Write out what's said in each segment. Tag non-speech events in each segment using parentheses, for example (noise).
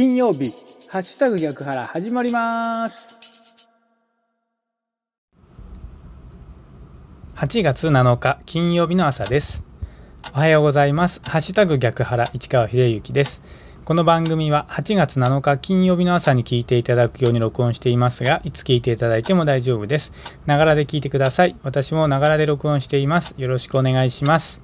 金曜日。ハッシュタグ逆腹始まります。8月7日金曜日の朝です。おはようございます。ハッシュタグ逆腹市川秀幸です。この番組は8月7日金曜日の朝に聞いていただくように録音していますがいつ聞いていただいても大丈夫です。ながらで聞いてください。私もながらで録音しています。よろしくお願いします。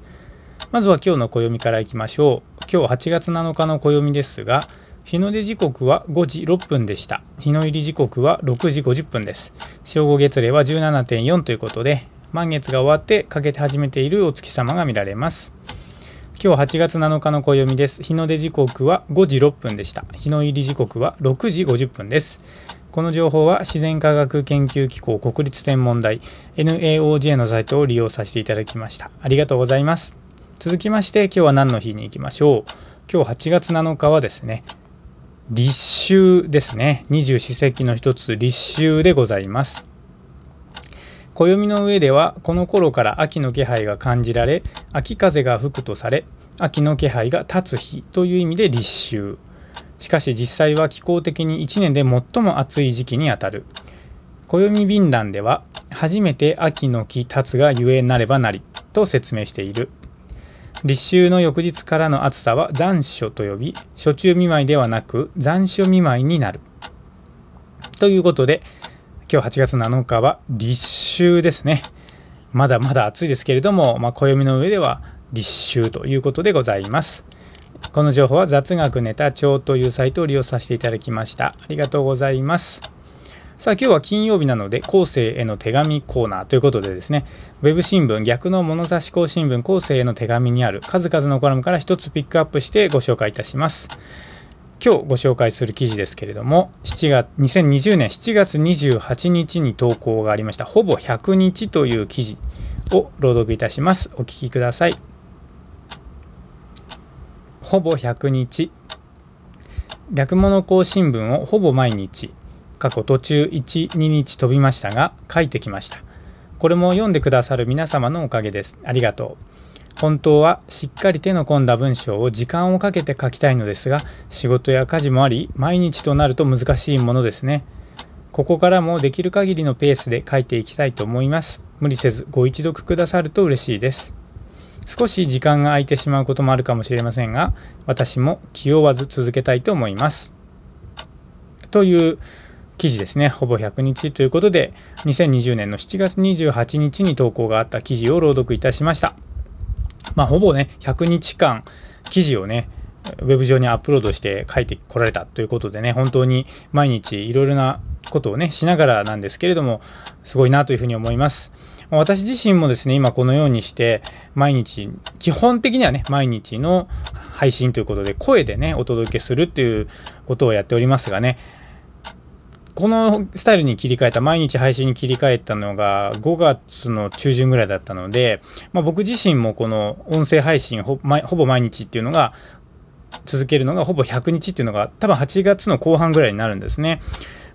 まずは今日の暦からいきましょう。今日8月7日の暦ですが日の出時刻は5時6分でした日の入り時刻は6時50分です正午月齢は17.4ということで満月が終わって欠けて始めているお月様が見られます今日8月7日の暦です。日の出時刻は5時6分でした。日の入り時刻は6時50分です。この情報は自然科学研究機構国立天文台 NAOJ のサイトを利用させていただきました。ありがとうございます。続きまして今日は何の日に行きましょう。今日8月7日はですね、立秋ですね。二十四節気の一つ立秋でございます。暦の上ではこの頃から秋の気配が感じられ秋風が吹くとされ秋の気配が立つ日という意味で立秋しかし実際は気候的に1年で最も暑い時期にあたる暦便欄では初めて秋の木立つがゆえなればなりと説明している立秋の翌日からの暑さは残暑と呼び暑中見舞いではなく残暑見舞いになるということで今日8月7日は立秋ですね。まだまだ暑いですけれども、まあ、暦の上では立秋ということでございます。この情報は雑学ネタ帳というサイトを利用させていただきました。ありがとうございます。さあ今日は金曜日なので後世への手紙コーナーということでですねウェブ新聞逆の物差し校新聞後世への手紙にある数々のコラムから一つピックアップしてご紹介いたします。今日ご紹介する記事ですけれども7月2020年7月28日に投稿がありました。ほぼ100日という記事を朗読いたします。お聞きください。ほぼ100日。逆物校新聞をほぼ毎日。過去途中12日飛びましたが書いてきました。これも読んでくださる皆様のおかげです。ありがとう。本当はしっかり手の込んだ文章を時間をかけて書きたいのですが仕事や家事もあり毎日となると難しいものですね。ここからもできる限りのペースで書いていきたいと思います。無理せずご一読くださると嬉しいです。少し時間が空いてしまうこともあるかもしれませんが私も気負わず続けたいと思います。という記事ですねほぼ100日ということで2020年の7月28日に投稿があった記事を朗読いたしましたまあ、ほぼね、100日間、記事をね、ウェブ上にアップロードして書いてこられたということでね、本当に毎日いろいろなことをね、しながらなんですけれども、すごいなというふうに思います。私自身もですね、今このようにして、毎日、基本的にはね、毎日の配信ということで、声でね、お届けするっていうことをやっておりますがね、このスタイルに切り替えた、毎日配信に切り替えたのが5月の中旬ぐらいだったので、まあ、僕自身もこの音声配信ほぼ毎日っていうのが続けるのがほぼ100日っていうのが多分8月の後半ぐらいになるんですね。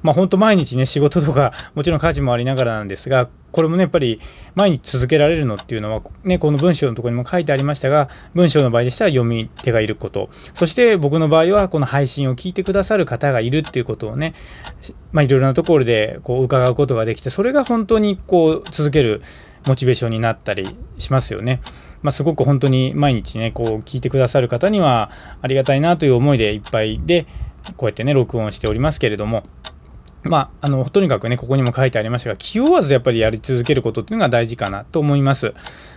まあ本当毎日ね仕事とか (laughs) もちろん家事もありながらなんですがこれもねやっぱり毎日続けられるのっていうのはねこの文章のとこにも書いてありましたが文章の場合でしたら読み手がいることそして僕の場合はこの配信を聞いてくださる方がいるっていうことをねまあいろいろなところでこう伺うことができてそれが本当にこう続けるモチベーションになったりしますよね。まあ、すごく本当に毎日ねこう聞いてくださる方にはありがたいなという思いでいっぱいでこうやってね録音しておりますけれどもまあ、あのとにかくねここにも書いてありましたが気負わずやっぱりやり続けることっていうのが大事かなと思います。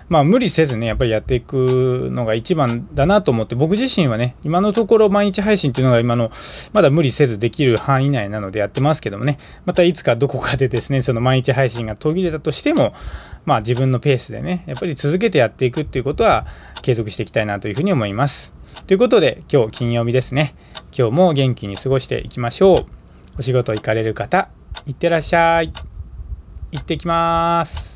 まあ、無理せずねやっぱりやっていくのが一番だなと思って僕自身はね今のところ毎日配信っていうのが今のまだ無理せずできる範囲内なのでやってますけどもねまたいつかどこかでですねその毎日配信が途切れたとしてもまあ自分のペースでねやっぱり続けてやっていくっていうことは継続していきたいなというふうに思います。ということで今日金曜日ですね今日も元気に過ごしていきましょう。お仕事行かれる方、いってらっしゃい。行ってきます。